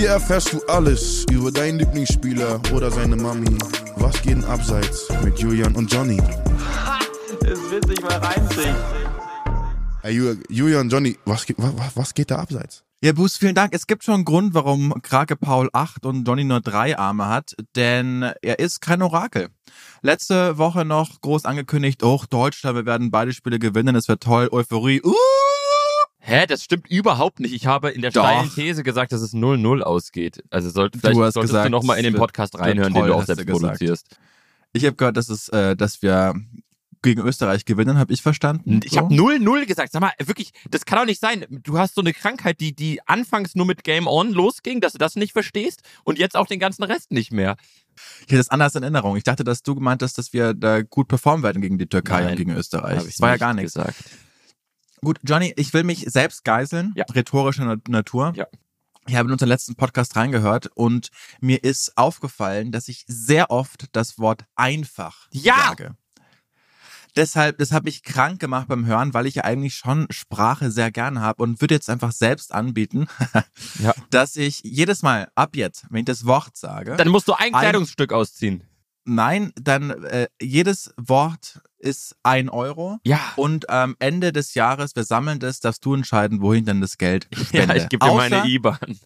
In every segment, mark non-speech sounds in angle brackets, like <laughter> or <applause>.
Hier erfährst du alles über deinen Lieblingsspieler oder seine Mami. Was geht denn abseits mit Julian und Johnny? <laughs> Es wird sich mal reinziehen. Hey, Ju- Julian, Johnny, was, geht- wa- wa- was geht da abseits? Ja, Boost, vielen Dank. Es gibt schon einen Grund, warum Krake Paul acht und Johnny nur drei Arme hat, denn er ist kein Orakel. Letzte Woche noch groß angekündigt, oh, Deutschland, wir werden beide Spiele gewinnen, es wird toll, Euphorie. Uh! Hä, das stimmt überhaupt nicht. Ich habe in der Doch. steilen These gesagt, dass es 0-0 ausgeht. Also sollte, vielleicht hast solltest gesagt, du noch mal in den Podcast reinhören, toll, den du auch du selbst gesagt. produzierst. Ich habe gehört, dass es, äh, dass wir gegen Österreich gewinnen, habe ich verstanden. Ich habe 0-0 gesagt. Sag mal, wirklich, das kann doch nicht sein. Du hast so eine Krankheit, die, die anfangs nur mit Game On losging, dass du das nicht verstehst und jetzt auch den ganzen Rest nicht mehr. Ich hatte das anders in Erinnerung. Ich dachte, dass du gemeint hast, dass wir da gut performen werden gegen die Türkei Nein, und gegen Österreich. Das war ja gar nichts. gesagt. Gut, Johnny, ich will mich selbst geißeln, Ja. rhetorischer Na- Natur. Ja. Ich habe in unseren letzten Podcast reingehört und mir ist aufgefallen, dass ich sehr oft das Wort einfach Ja! sage. Deshalb, das habe ich krank gemacht beim Hören, weil ich ja eigentlich schon Sprache sehr gerne habe und würde jetzt einfach selbst anbieten, <laughs> Ja. dass ich jedes Mal ab jetzt, wenn ich das Wort sage, Dann musst du ein Ein- Kleidungsstück ausziehen. nein, dann äh, jedes Wort ist ein Euro. Ja. Und am Ende des Jahres, wir sammeln das, darfst du entscheiden, wohin denn das Geld <laughs> Ja, spende. ich gebe dir meine Außer- IBAN.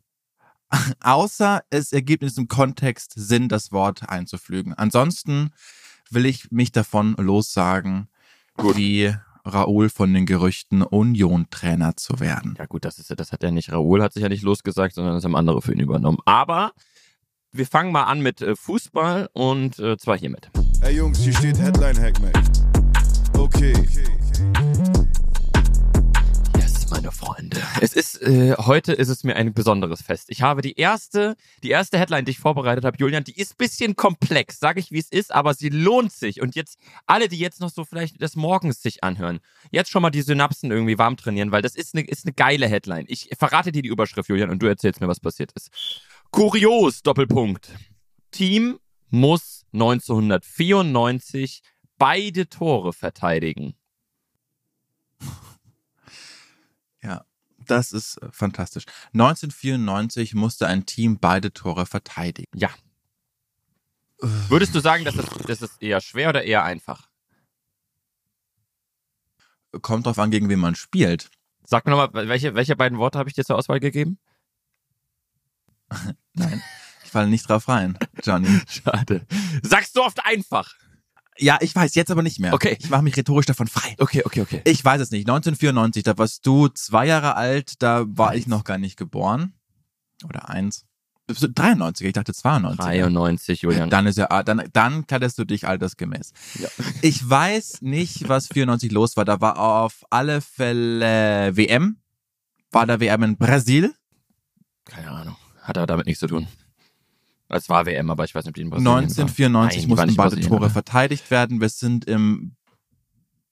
<laughs> Außer es ergibt in diesem Kontext Sinn, das Wort einzuflügen. Ansonsten will ich mich davon lossagen, wie Raoul von den Gerüchten Union-Trainer zu werden. Ja gut, das ist ja, das hat ja nicht Raoul hat sich ja nicht losgesagt, sondern das haben andere für ihn übernommen. Aber wir fangen mal an mit äh, Fußball und äh, zwar hiermit. Ey Jungs, hier steht Headline Hackmack. Okay. Yes, meine Freunde. Es ist äh, heute ist es mir ein besonderes Fest. Ich habe die erste, die erste Headline, die ich vorbereitet habe, Julian, die ist bisschen komplex, sage ich wie es ist, aber sie lohnt sich. Und jetzt alle, die jetzt noch so vielleicht des Morgens sich anhören, jetzt schon mal die Synapsen irgendwie warm trainieren, weil das ist eine ist eine geile Headline. Ich verrate dir die Überschrift, Julian, und du erzählst mir, was passiert ist. Kurios Doppelpunkt. Team muss 1994 beide Tore verteidigen. Ja, das ist äh, fantastisch. 1994 musste ein Team beide Tore verteidigen. Ja. Würdest du sagen, dass das, das ist eher schwer oder eher einfach? Kommt drauf an, gegen wen man spielt. Sag mir nochmal, welche, welche beiden Worte habe ich dir zur Auswahl gegeben? <laughs> Nein, ich falle nicht drauf rein, Johnny. <laughs> Schade. Sagst du oft einfach. Ja, ich weiß, jetzt aber nicht mehr. Okay. Ich mache mich rhetorisch davon frei. Okay, okay, okay. Ich weiß es nicht. 1994, da warst du zwei Jahre alt, da war ich noch gar nicht geboren. Oder eins. Bist du 93, ich dachte 92. 93, Julian. Dann ist ja, ah, dann, dann kleidest du dich altersgemäß. Ja. <laughs> Ich weiß nicht, was 94 los war. Da war auf alle Fälle WM. War da WM in Brasil? Keine Ahnung. Hat aber damit nichts zu tun. Es war WM, aber ich weiß nicht, ob die in Brasilien war. 1994 Nein, mussten beide Tore aber- verteidigt werden. Wir sind im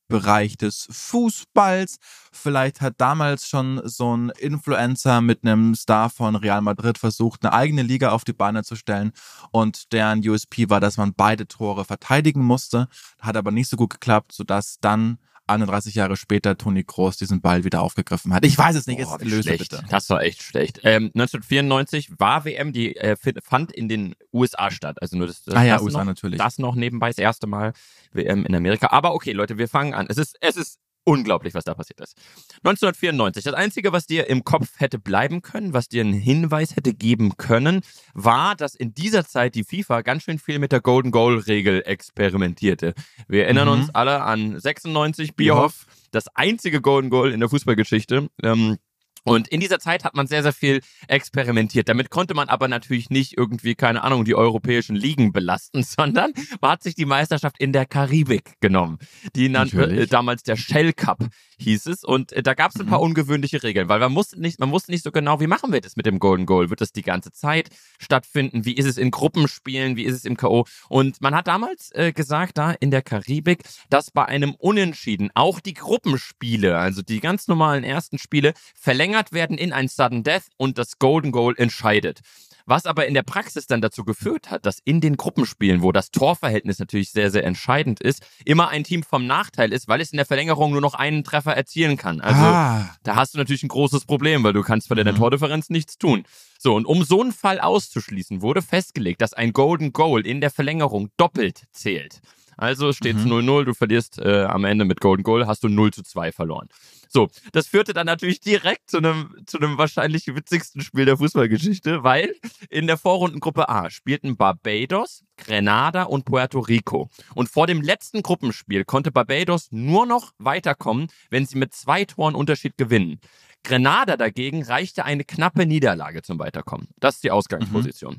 Bereich des Fußballs. Vielleicht hat damals schon so ein Influencer mit einem Star von Real Madrid versucht, eine eigene Liga auf die Beine zu stellen. Und deren USP war, dass man beide Tore verteidigen musste. Hat aber nicht so gut geklappt, sodass dann 31 Jahre später Toni Kroos diesen Ball wieder aufgegriffen hat. Ich weiß es nicht, Boah, jetzt löse schlecht. bitte. Das war echt schlecht. Ähm, 1994 war WM, die äh, fand in den USA statt. Also nur das, das, Ah ja, das USA noch, natürlich. Das noch nebenbei, das erste Mal WM in Amerika. Aber okay, Leute, wir fangen an. Es ist, es ist unglaublich, was da passiert ist. 1994. Das Einzige, was dir im Kopf hätte bleiben können, was dir einen Hinweis hätte geben können, war, dass in dieser Zeit die FIFA ganz schön viel mit der Golden Goal Regel experimentierte. Wir erinnern Mhm. uns alle an 96 Bierhoff, das einzige Golden Goal in der Fußballgeschichte. Ähm, und in dieser Zeit hat man sehr, sehr viel experimentiert. Damit konnte man aber natürlich nicht irgendwie, keine Ahnung, die europäischen Ligen belasten, <laughs> sondern man hat sich die Meisterschaft in der Karibik genommen. Die nannte äh, damals der Shell Cup, hieß es. Und äh, da gab es ein paar ungewöhnliche Regeln, weil man musste nicht, man wusste nicht so genau, wie machen wir das mit dem Golden Goal? Wird das die ganze Zeit stattfinden? Wie ist es in Gruppenspielen? Wie ist es im K.O.? Und man hat damals äh, gesagt, da in der Karibik, dass bei einem Unentschieden auch die Gruppenspiele, also die ganz normalen ersten Spiele, verlängert werden in ein Sudden Death und das Golden Goal entscheidet. Was aber in der Praxis dann dazu geführt hat, dass in den Gruppenspielen, wo das Torverhältnis natürlich sehr, sehr entscheidend ist, immer ein Team vom Nachteil ist, weil es in der Verlängerung nur noch einen Treffer erzielen kann. Also ah, da hast du natürlich ein großes Problem, weil du kannst bei deiner Mhm. Tordifferenz nichts tun. So, und um so einen Fall auszuschließen, wurde festgelegt, dass ein Golden Goal in der Verlängerung doppelt zählt. Also steht es 0-0, du verlierst äh, am Ende mit Golden Goal, hast du 0 zu 2 verloren. So, das führte dann natürlich direkt zu einem, zu einem wahrscheinlich witzigsten Spiel der Fußballgeschichte, weil in der Vorrundengruppe A spielten Barbados, Grenada und Puerto Rico. Und vor dem letzten Gruppenspiel konnte Barbados nur noch weiterkommen, wenn sie mit zwei Toren Unterschied gewinnen. Grenada dagegen reichte eine knappe Niederlage zum Weiterkommen. Das ist die Ausgangsposition.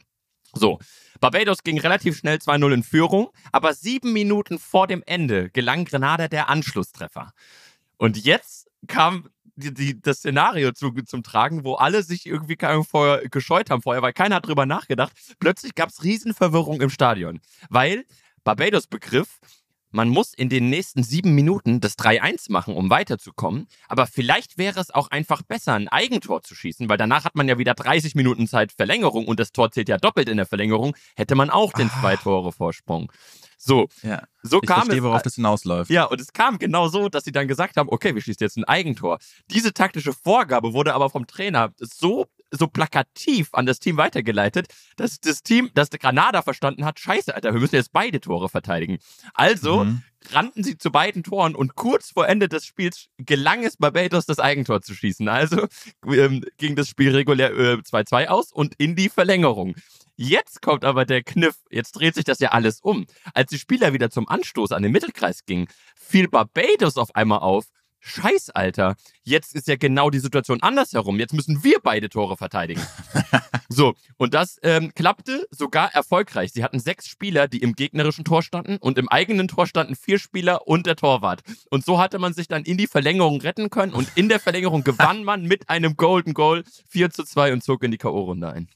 So, Barbados ging relativ schnell 2-0 in Führung, aber sieben Minuten vor dem Ende gelang Grenada der Anschlusstreffer. Und jetzt kam die, die, das Szenario zu, zum Tragen, wo alle sich irgendwie vorher gescheut haben vorher, weil keiner hat drüber nachgedacht. Plötzlich gab es Riesenverwirrung im Stadion, weil Barbados begriff, man muss in den nächsten sieben Minuten das 3-1 machen, um weiterzukommen. Aber vielleicht wäre es auch einfach besser, ein Eigentor zu schießen, weil danach hat man ja wieder 30 Minuten Zeit Verlängerung und das Tor zählt ja doppelt in der Verlängerung, hätte man auch den ah. zwei Tore Vorsprung. So, ja, so ich kam verstehe, es, worauf das hinausläuft. Ja, und es kam genau so, dass sie dann gesagt haben, okay, wir schießen jetzt ein Eigentor. Diese taktische Vorgabe wurde aber vom Trainer so so plakativ an das Team weitergeleitet, dass das Team, dass Granada verstanden hat, scheiße, Alter, wir müssen jetzt beide Tore verteidigen. Also mhm. rannten sie zu beiden Toren und kurz vor Ende des Spiels gelang es Barbados, das Eigentor zu schießen. Also ähm, ging das Spiel regulär 2-2 äh, aus und in die Verlängerung. Jetzt kommt aber der Kniff, jetzt dreht sich das ja alles um. Als die Spieler wieder zum Anstoß an den Mittelkreis gingen, fiel Barbados auf einmal auf, Scheiß, Alter. Jetzt ist ja genau die Situation andersherum. Jetzt müssen wir beide Tore verteidigen. <laughs> so, und das ähm, klappte sogar erfolgreich. Sie hatten sechs Spieler, die im gegnerischen Tor standen und im eigenen Tor standen vier Spieler und der Torwart. Und so hatte man sich dann in die Verlängerung retten können und in der Verlängerung gewann man mit einem Golden Goal 4 zu 2 und zog in die K.O.-Runde ein.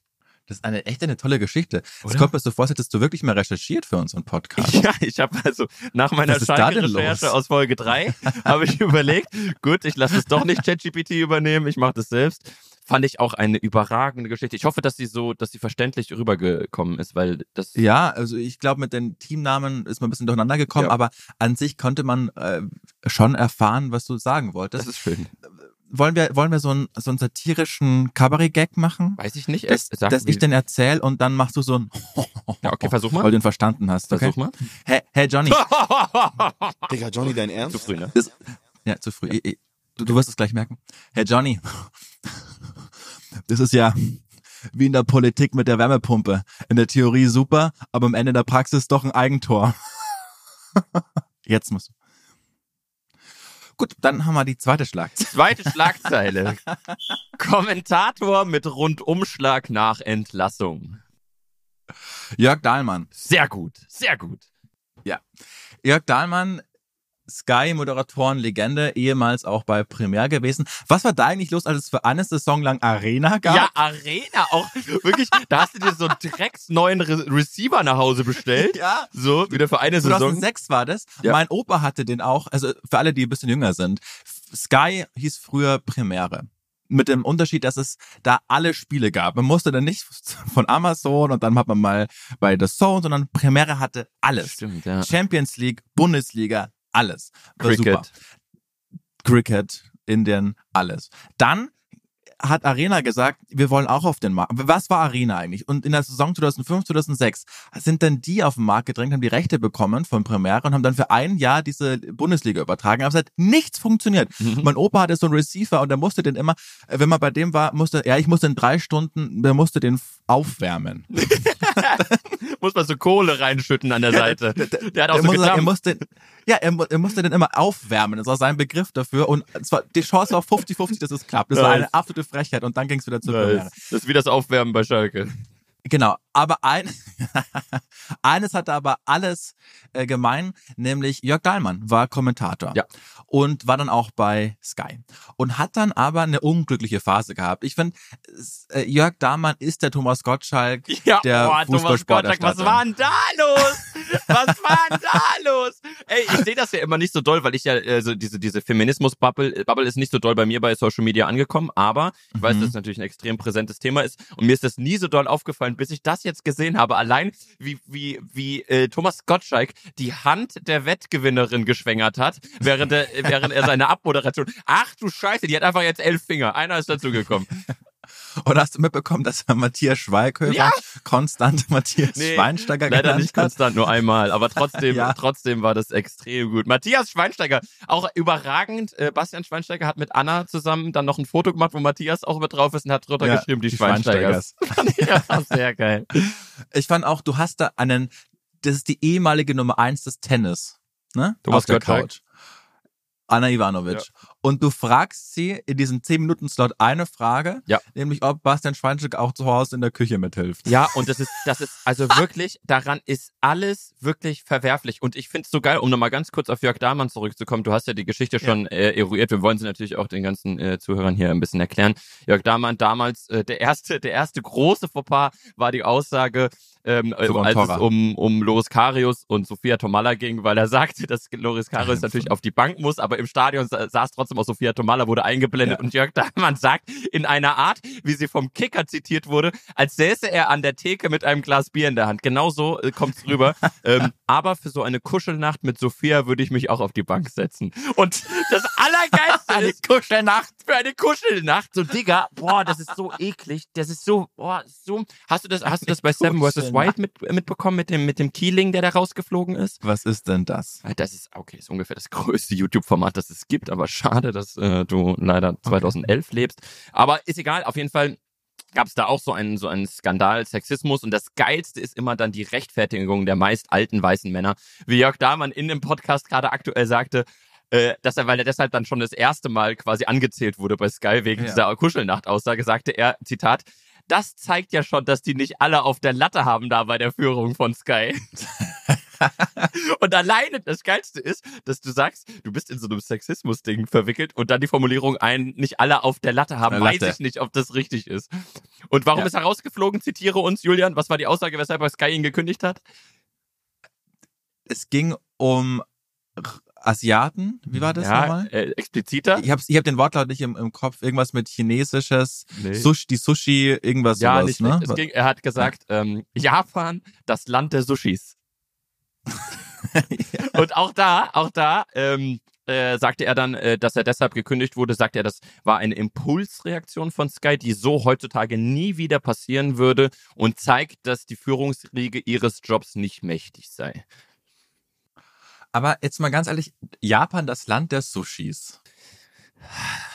Das ist eine echt eine tolle Geschichte. Es kommt mir so vor, als hättest du wirklich mal recherchiert für unseren Podcast. Ja, ich habe also nach meiner Schalke-Recherche aus Folge 3 habe ich überlegt, gut, ich lasse es doch nicht ChatGPT übernehmen, ich mache das selbst. Fand ich auch eine überragende Geschichte. Ich hoffe, dass sie so, dass sie verständlich rübergekommen ist, weil das. Ja, also ich glaube, mit den Teamnamen ist man ein bisschen durcheinander gekommen, ja. aber an sich konnte man äh, schon erfahren, was du sagen wolltest. Das ist schön wollen wir, wollen wir so einen, so einen satirischen Cabaret-Gag machen? Weiß ich nicht. Dass, Sag, dass ich den erzähl und dann machst du so ein <laughs> Ja, okay, versuch mal. Weil du ihn verstanden hast. Okay? Versuch mal. Hey, hey Johnny. <laughs> Digga, Johnny, dein Ernst? Zu früh, ne? Das, ja, zu früh. Ja. Du, du wirst es gleich merken. Hey Johnny. Das ist ja wie in der Politik mit der Wärmepumpe. In der Theorie super, aber am Ende der Praxis doch ein Eigentor. <laughs> Jetzt musst du. Gut, dann haben wir die zweite Schlagzeile. Zweite Schlagzeile. <laughs> Kommentator mit Rundumschlag nach Entlassung. Jörg Dahlmann. Sehr gut, sehr gut. Ja. Jörg Dahlmann Sky-Moderatoren Legende, ehemals auch bei Premiere gewesen. Was war da eigentlich los, als es für eine Saison lang Arena gab? Ja, Arena auch. <laughs> Wirklich, da hast du dir so einen drecks neuen Re Receiver nach Hause bestellt. Ja. So, wieder für eine Saison. 2006 war das. Ja. Mein Opa hatte den auch, also für alle, die ein bisschen jünger sind. Sky hieß früher Premiere mit dem Unterschied, dass es da alle Spiele gab. Man musste dann nicht von Amazon und dann hat man mal bei The Zone, sondern Premiere hatte alles. Stimmt, ja. Champions League, Bundesliga, alles. Cricket. Super. Cricket, Indien, alles. Dann hat Arena gesagt, wir wollen auch auf den Markt. Was war Arena eigentlich? Und in der Saison 2005, 2006 sind dann die auf den Markt gedrängt, haben die Rechte bekommen von Premiere und haben dann für ein Jahr diese Bundesliga übertragen. Aber es hat nichts funktioniert. Mhm. Mein Opa hatte so einen Receiver und der musste den immer, wenn man bei dem war, musste, ja, ich musste in drei Stunden, der musste den aufwärmen. <laughs> <laughs> Muss man so Kohle reinschütten an der Seite. Der, der, der hat auch so muss, er musste, ja, er, er musste den immer aufwärmen. Das war sein Begriff dafür. Und zwar, die Chance war 50-50, dass es klappt. Das nice. war eine absolute Frechheit. Und dann ging es wieder zur nice. Das ist wie das Aufwärmen bei Schalke. Genau, aber ein, <laughs> eines hatte aber alles äh, gemein, nämlich Jörg Dahlmann war Kommentator ja. und war dann auch bei Sky und hat dann aber eine unglückliche Phase gehabt. Ich finde, äh, Jörg Dahlmann ist der Thomas Gottschalk <laughs> ja, der oh, Fußballsportlerstadt. Was war denn da los? Was war denn da los? Ey, ich sehe das ja immer nicht so doll, weil ich ja also diese diese Feminismus-Bubble Bubble ist nicht so doll bei mir bei Social Media angekommen, aber ich weiß, mhm. dass es natürlich ein extrem präsentes Thema ist und mir ist das nie so doll aufgefallen, bis ich das jetzt gesehen habe. Allein wie wie wie äh, Thomas Gottschalk die Hand der Wettgewinnerin geschwängert hat, während er während er seine Abmoderation. Ach du Scheiße, die hat einfach jetzt elf Finger. Einer ist dazugekommen. Oder hast du mitbekommen, dass Matthias Schweighöfer Ja. konstant <laughs> Matthias Nee, Schweinsteiger Leider nicht hat? konstant, nur einmal, aber trotzdem, <laughs> Ja. trotzdem war das extrem gut. Matthias Schweinsteiger, auch überragend. Äh, Bastian Schweinsteiger hat mit Anna zusammen dann noch ein Foto gemacht, wo Matthias auch mit drauf ist und hat drunter Ja, geschrieben, die, die Schweinsteigers. <laughs> ja, sehr geil. Ich fand auch, du hast da einen, das ist die ehemalige Nummer eins des Tennis, ne? Thomas Auf der. Couch. Anna Ivanovic. Und du fragst sie in diesem 10-Minuten-Slot eine Frage, Ja. nämlich ob Bastian Schweinsteiger auch zu Hause in der Küche mithilft. Ja, und das ist, das ist, also <laughs> wirklich, daran ist alles wirklich verwerflich. Und ich find's so geil, um nochmal ganz kurz auf Jörg Dahmann zurückzukommen. Du hast ja die Geschichte schon äh, eruiert. Wir wollen sie natürlich auch den ganzen äh, Zuhörern hier ein bisschen erklären. Jörg Dahmann damals, äh, der erste, der erste große Fauxpas war die Aussage, ähm, äh, als es um, um Loris Karius und Sophia Tomalla ging, weil er <laughs> sagte, dass Loris Karius natürlich auf die Bank muss, aber im Stadion sa saß trotzdem auch Sophia Tomalla, wurde eingeblendet Ja. und Jörg Dahmann sagt in einer Art, wie sie vom Kicker zitiert wurde, als säße er an der Theke mit einem Glas Bier in der Hand. Genau so äh, kommt's rüber. <laughs> ähm, aber für so eine Kuschelnacht mit Sophia würde ich mich auch auf die Bank setzen. Und das Allergeilste ist, Kuschelnacht. für eine Kuschelnacht. So, Digga, boah, das ist so eklig. Das ist so, boah, so. Hast du das, hast du das bei Seven vs. White mit, mitbekommen mit dem, mit dem Keeling, der da rausgeflogen ist? Was ist denn das? Das ist, okay, ist ungefähr das <laughs> größte YouTube-Format, das es gibt, aber schade, dass äh, du leider 2011 lebst. Aber ist egal, auf jeden Fall gab es da auch so einen, so einen Skandal, Sexismus und das Geilste ist immer dann die Rechtfertigung der meist alten weißen Männer. Wie Jörg Dahmann in dem Podcast gerade aktuell sagte, äh, dass er, weil er deshalb dann schon das erste Mal quasi angezählt wurde bei Sky wegen Ja. dieser Kuschelnacht-Aussage, sagte er, Zitat, das zeigt ja schon, dass die nicht alle auf der Latte haben da bei der Führung von Sky. <laughs> Und alleine das Geilste ist, dass du sagst, du bist in so einem Sexismus-Ding verwickelt und dann die Formulierung ein, nicht alle auf der Latte haben, Der weiß Latte. ich nicht, ob das richtig ist. Und warum Ja. ist er rausgeflogen? Zitiere uns, Julian. Was war die Aussage, weshalb er Sky ihn gekündigt hat? Es ging um Asiaten. Wie war das ja, nochmal? äh, expliziter? Ich hab's, ich hab den Wortlaut nicht im, im Kopf. Irgendwas mit chinesisches, Nee. Sushi, die Sushi, irgendwas ja, sowas, nicht ne? schlecht. es ging, Er hat gesagt, ähm, Japan, das Land der Sushis. <laughs> <laughs> Und auch da, auch da, ähm, äh, sagte er dann, äh, dass er deshalb gekündigt wurde, sagte er, das war eine Impulsreaktion von Sky, die so heutzutage nie wieder passieren würde und zeigt, dass die Führungsriege ihres Jobs nicht mächtig sei. Aber jetzt mal ganz ehrlich, Japan, das Land der Sushis.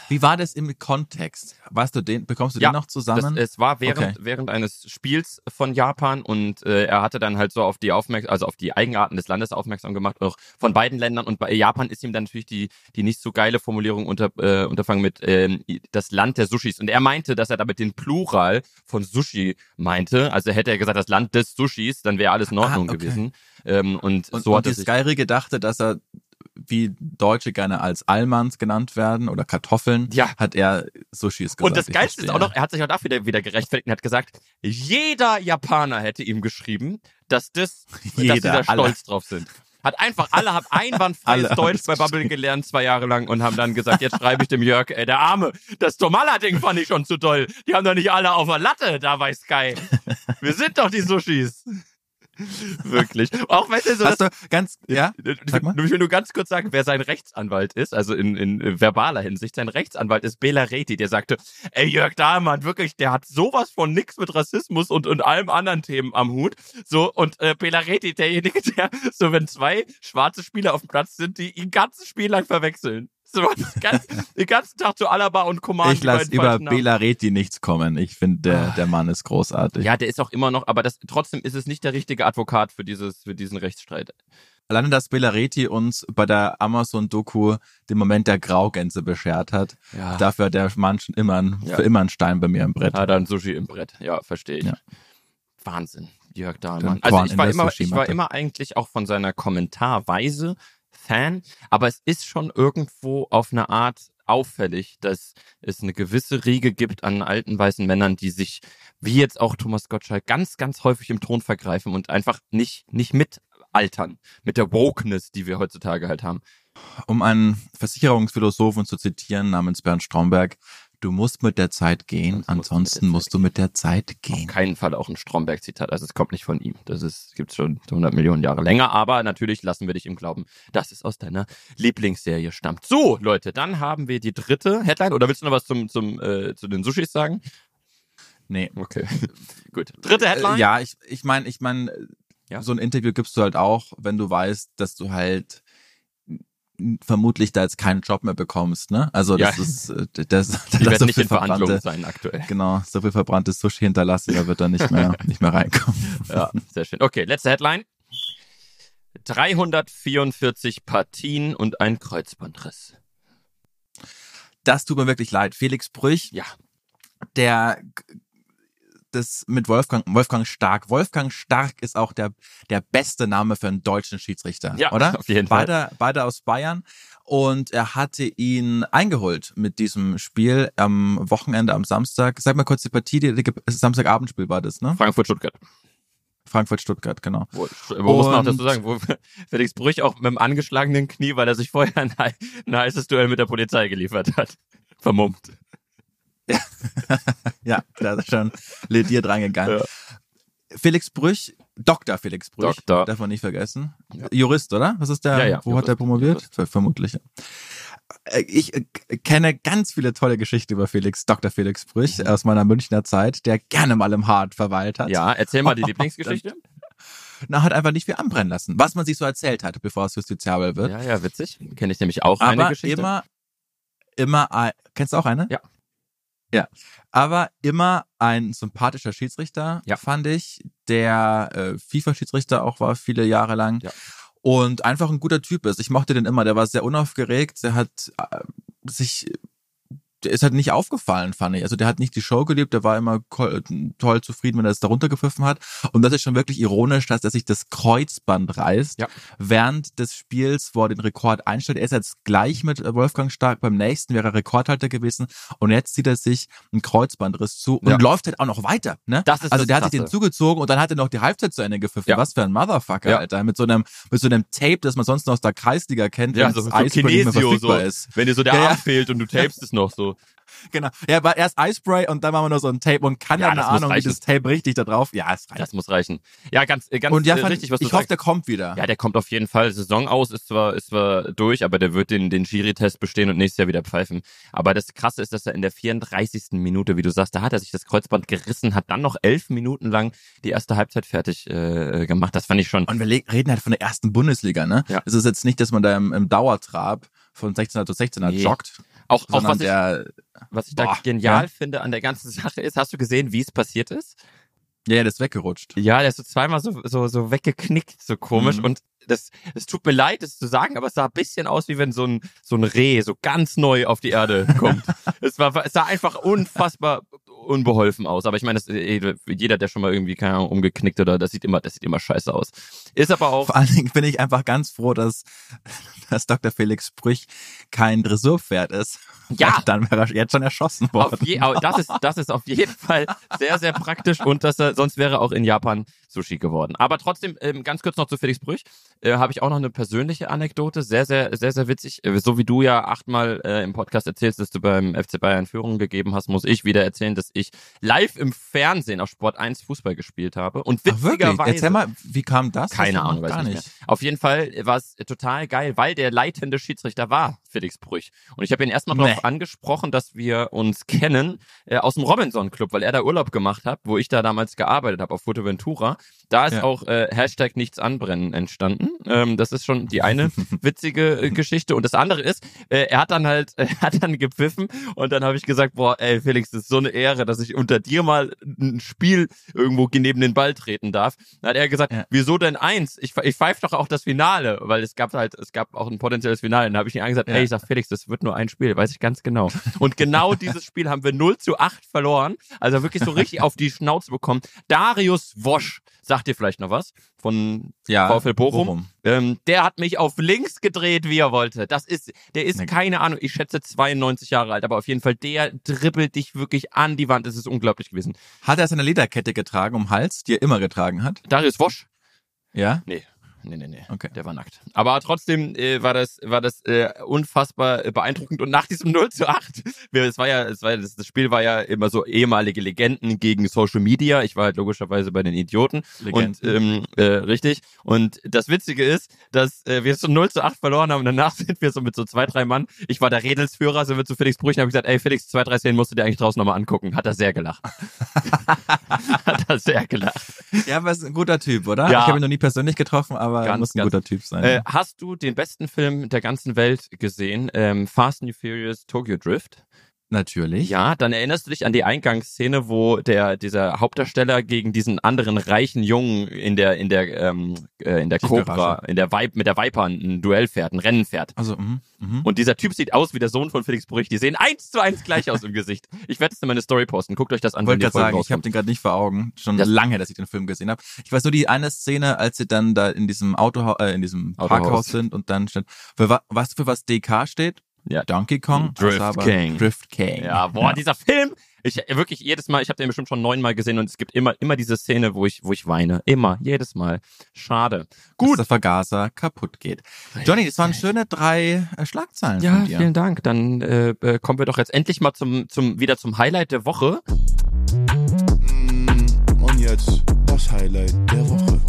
Wie war das im Kontext? Weißt du den, bekommst du Ja, den noch Das, zusammen? es war während, Okay. während eines Spiels von Japan und äh, er hatte dann halt so auf die Aufmerk also auf die Eigenarten des Landes aufmerksam gemacht, auch von beiden Ländern und bei Japan ist ihm dann natürlich die die nicht so geile Formulierung unter äh, unterfangen mit ähm, das Land der Sushis und er meinte, dass er damit den Plural von Sushi meinte, also hätte er gesagt das Land des Sushis, dann wäre alles in Ordnung Ah, okay. gewesen ähm, und, und, so und hat die Sky-Riege dachte, dass er, wie Deutsche gerne als Almans genannt werden oder Kartoffeln, Ja. hat er Sushis gesagt. Und das Geilste ist auch noch, er hat sich auch dafür wieder, wieder gerechtfertigt und hat gesagt, jeder Japaner hätte ihm geschrieben, dass das, <laughs> dass sie Jeder, da alle. stolz drauf sind. Hat einfach, alle haben einwandfreies <laughs> Alle Deutsch bei Bubble gelernt, zwei Jahre lang und haben dann gesagt, jetzt schreibe ich dem Jörg, ey, der Arme, das Tomala-Ding fand ich schon zu doll. Die haben doch nicht alle auf der Latte da bei Sky. <laughs> Wir sind doch die Sushis. <laughs> Wirklich. Auch wenn du so Hast du ganz, ja? ich Sag mal. will, ich will nur ganz kurz sagen, wer sein Rechtsanwalt ist, also in, in äh, verbaler Hinsicht. Sein Rechtsanwalt ist Bela Reti, der sagte, ey Jörg Dahlmann, wirklich, der hat sowas von nix mit Rassismus und, und allem anderen Themen am Hut. So, und äh, Bela Reti, derjenige, <laughs> der, so wenn zwei schwarze Spieler auf dem Platz sind, die ihn ganzes Spiel lang verwechseln. <laughs> So, ganz, den ganzen Tag zu Alaba und Coman. Ich lasse über. Bela Reti nichts kommen. Ich finde, der, der Mann ist großartig. Ja, der ist auch immer noch, aber das, trotzdem ist es nicht der richtige Advokat für dieses, für diesen Rechtsstreit. Alleine, dass Bela Reti uns bei der Amazon-Doku den Moment der Graugänse beschert hat, Ja. dafür hat der Mann schon immer ein, Ja. für immer ein Stein bei mir im Brett. Hat dann Sushi im Brett. Ja, verstehe ich. Ja. Wahnsinn, Jörg Dahlmann. Also ich war immer, ich war immer eigentlich auch von seiner Kommentarweise Fan, aber es ist schon irgendwo auf eine Art auffällig, dass es eine gewisse Riege gibt an alten weißen Männern, die sich, wie jetzt auch Thomas Gottschalk, ganz, ganz häufig im Ton vergreifen und einfach nicht, nicht mitaltern mit der Wokeness, die wir heutzutage halt haben. Um einen Versicherungsphilosophen zu zitieren namens Bernd Stromberg, du musst mit der Zeit gehen, Sonst musst du mit der ansonsten Zeit musst du mit der Zeit Auf gehen. keinen Fall auch ein Stromberg-Zitat. Also es kommt nicht von ihm. Das ist, gibt's schon 100 Millionen Jahre länger. Aber natürlich lassen wir dich im Glauben, dass es aus deiner Lieblingsserie stammt. So, Leute, dann haben wir die dritte Headline. Oder willst du noch was zum, zum, äh, zu den Sushis sagen? Nee. Okay. <laughs> Gut. Dritte Headline? Äh, ja, ich, ich meine, ich meine, Ja. so ein Interview gibst du halt auch, wenn du weißt, dass du halt vermutlich da jetzt keinen Job mehr bekommst, ne? Also das Ja. ist äh, das, das werden so nicht viel in verbrannte, sein aktuell. genau, so viel verbranntes Sushi hinterlassen, da wird er nicht mehr <laughs> nicht mehr reinkommen. Ja, sehr schön. Okay, letzte Headline. 344 Partien und ein Kreuzbandriss. Das tut mir wirklich leid. Felix Brüch, Ja. der das mit Wolfgang Wolfgang Stark. Wolfgang Stark ist auch der der beste Name für einen deutschen Schiedsrichter, Ja, oder? <laughs> auf jeden Fall. Beide beide aus Bayern und er hatte ihn eingeholt mit diesem Spiel am Wochenende am Samstag. Sag mal kurz die Partie, die, die Samstagabendspiel war das, ne? Frankfurt-Stuttgart. Frankfurt Stuttgart, genau. Wo, wo muss man auch dazu sagen, wo <laughs> Felix Brüch auch mit dem angeschlagenen Knie, weil er sich vorher ein, ein heißes Duell mit der Polizei geliefert hat. <laughs> Vermummt. <laughs> Ja, da ist schon lediert reingegangen. Ja. Felix Brüch, Dr. Felix Brüch, Doktor. darf man nicht vergessen. Ja. Jurist, oder? Was ist der? Ja, ja, wo hat Jurist, er promoviert? Jurist. Ver vermutlich. Äh, Ich äh, kenne ganz viele tolle Geschichten über Felix, Dr. Felix Brüch Mhm. aus meiner Münchner Zeit, der gerne mal im Hart verweilt hat. Ja, erzähl mal die Lieblingsgeschichte. <laughs> Na, hat einfach nicht viel anbrennen lassen, was man sich so erzählt hat, bevor es justiziabel wird. Ja, ja, witzig. Kenne ich nämlich auch eine Aber Geschichte. immer, immer, kennst du auch eine? Ja. Ja. Aber immer ein sympathischer Schiedsrichter, Ja. fand ich, der äh, FIFA-Schiedsrichter auch war, viele Jahre lang. Ja. Und einfach ein guter Typ ist. Ich mochte den immer. Der war sehr unaufgeregt. Der hat äh, sich, der ist halt nicht aufgefallen, fand ich. Also der hat nicht die Show geliebt. Der war immer toll zufrieden, wenn er es darunter gepfiffen hat. Und das ist schon wirklich ironisch, dass er sich das Kreuzband reißt Ja. während des Spiels, wo er den Rekord einstellt. Er ist jetzt gleich mit Wolfgang Stark. Beim nächsten wäre er Rekordhalter gewesen. Und jetzt zieht er sich einen Kreuzbandriss zu und Ja. läuft halt auch noch weiter. Ne? Das ist also das der hat sich den zugezogen und dann hat er noch die Halbzeit zu Ende gepfiffen. Ja. Was für ein Motherfucker. Alter. Mit so einem, mit so einem Tape, das man sonst noch aus der Kreisliga kennt, Ja, wenn so, das so Kinesio, verfügbar so, ist. wenn dir so der. Arm fehlt und du tapest es noch so. Genau. Ja, aber erst Eispray und dann machen wir noch so ein Tape und kann Ja, eine Ahnung, wie reichen. das Tape richtig da drauf. Ja, es reicht. Das muss reichen. Ja, ganz, äh, ganz und ja, äh, fand, richtig, was du ich hoffe, sagst. der kommt wieder. Ja, der kommt auf jeden Fall. Saison aus ist zwar, ist zwar durch, aber der wird den, den Schiri-Test bestehen und nächstes Jahr wieder pfeifen. Aber das Krasse ist, dass er in der 34. Minute, wie du sagst, da hat er sich das Kreuzband gerissen, hat dann noch elf Minuten lang die erste Halbzeit fertig äh, gemacht. Das fand ich schon. Und wir reden halt von der ersten Bundesliga, ne? Ja. Es ist jetzt nicht, dass man da im, im Dauertrab von 16er zu 16er Nee. joggt, Auch, auch was ich, der, was ich da Boah, genial ja. finde an der ganzen Sache ist, hast du gesehen, wie es passiert ist? ja, ja, der ist weggerutscht. Ja, der ist so zweimal so, so, so weggeknickt, so komisch. Mhm. Und das, es tut mir leid, das zu sagen, aber es sah ein bisschen aus, wie wenn so ein, so ein Reh so ganz neu auf die Erde kommt. <laughs> es, war, es sah einfach unfassbar unbeholfen aus. Aber ich meine, äh, jeder, der schon mal irgendwie, keine Ahnung, umgeknickt oder, das sieht immer, das sieht immer scheiße aus. Ist aber auch, Vor allen Dingen bin ich einfach ganz froh, dass, <laughs> dass Dr. Felix Sprüch kein Dressurpferd ist. Ja. Dann wäre er jetzt schon erschossen worden. Auf je, das ist, das ist auf jeden Fall sehr, sehr praktisch und dass er, sonst wäre auch in Japan Sushi geworden. Aber trotzdem, ähm, ganz kurz noch zu Felix Brüch, äh, habe ich auch noch eine persönliche Anekdote, sehr, sehr, sehr, sehr witzig. Äh, so wie du ja achtmal äh, im Podcast erzählst, dass du beim FC Bayern Führung gegeben hast, muss ich wieder erzählen, dass ich live im Fernsehen auf Sport 1 Fußball gespielt habe. Und Ach, witzigerweise. Erzähl mal, wie kam das? Keine Das Ahnung, weiß gar ich nicht. nicht. Auf jeden Fall war es total geil, weil der leitende Schiedsrichter war Felix Brüch. Und ich habe ihn erstmal Nee. darauf angesprochen, dass wir uns kennen äh, aus dem Robinson Club, weil er da Urlaub gemacht hat, wo ich da damals gearbeitet habe auf Fuerteventura. Da ist Ja. auch äh, Hashtag nichts anbrennen entstanden. Ähm, das ist schon die eine <laughs> witzige äh, Geschichte. Und das andere ist, äh, er hat dann halt, <laughs> er hat dann gepfiffen und dann habe ich gesagt, boah, ey Felix, das ist so eine Ehre, dass ich unter dir mal ein Spiel irgendwo neben den Ball treten darf. Dann hat er gesagt, Ja. wieso denn eins? Ich, ich pfeife doch auch das Finale, weil es gab halt, es gab auch ein potenzielles Finale. Dann habe ich ihn angesagt, Ja. ey, ich sag Felix, das wird nur ein Spiel, weiß ich ganz genau. Und genau <laughs> dieses Spiel haben wir 0 zu 8 verloren. Also wirklich so richtig auf die Schnauze bekommen. Darius Wosch, sagt dir vielleicht noch was? Von Ja, VfL Bochum. Ähm, der hat mich auf links gedreht, wie er wollte. Das ist, der ist Ne. keine Ahnung, ich schätze 92 Jahre alt, aber auf jeden Fall, der dribbelt dich wirklich an die Wand. Das ist unglaublich gewesen. Hat er seine Lederkette getragen um Hals, die er immer getragen hat? Darius Wosch? Ja? Nee. Nee, nee, nee. Okay. Der war nackt. Aber trotzdem äh, war das, war das äh, unfassbar äh, beeindruckend. Und nach diesem <laughs> 0 zu 8, wir, es war ja, es war das, das Spiel war ja immer so ehemalige Legenden gegen Social Media. Ich war halt logischerweise bei den Idioten. Legenden. Und ähm, äh, richtig. Und das Witzige ist, dass äh, wir so 0 zu 8 verloren haben. Und danach <laughs> sind wir so mit so zwei, drei Mann. Ich war der Redelsführer, sind wir zu Felix Brüchen, habe ich gesagt, ey Felix, zwei, drei Szenen musst du dir eigentlich draußen nochmal angucken. Hat er sehr gelacht. <laughs> Hat er sehr gelacht. Ja, aber ist ein guter Typ, oder? Ja. Ich habe ihn noch nie persönlich getroffen, aber er Ganz, muss ein guter Typ sein. Äh, hast du den besten Film der ganzen Welt gesehen? Ähm, Fast and Furious Tokyo Drift? Natürlich. Ja, dann erinnerst du dich an die Eingangsszene, wo der dieser Hauptdarsteller gegen diesen anderen reichen Jungen in der in der ähm, äh, in der Tiefgarage. Cobra, in der Vibe mit der Viper ein Duell fährt, ein Rennen fährt. Also, mhm, mhm. Und dieser Typ sieht aus wie der Sohn von Felix Brüch. Die sehen eins zu eins gleich aus im Gesicht. Ich werde es in meine Story posten. Guckt euch das an, Ich wollte die gerade sagen, ich habe rauskommt. den gerade nicht vor Augen. Schon Das- lange, dass ich den Film gesehen habe. Ich weiß nur die eine Szene, als sie dann da in diesem Auto, äh, in diesem Autohaus. Parkhaus sind und dann steht, für wa weißt du, für was DK steht? Ja. Donkey Kong? Drift Also King. Drift King. Ja, boah, dieser Film. Ich wirklich jedes Mal, ich habe den bestimmt schon neunmal gesehen und es gibt immer immer diese Szene, wo ich wo ich weine, immer jedes Mal. Schade. Gut. Dass der Vergaser kaputt geht. Johnny, das waren schöne drei äh, Schlagzeilen Ja, von dir. vielen Dank. Dann äh, äh, kommen wir doch jetzt endlich mal zum zum wieder zum Highlight der Woche. Mm, Und jetzt das Highlight der Woche.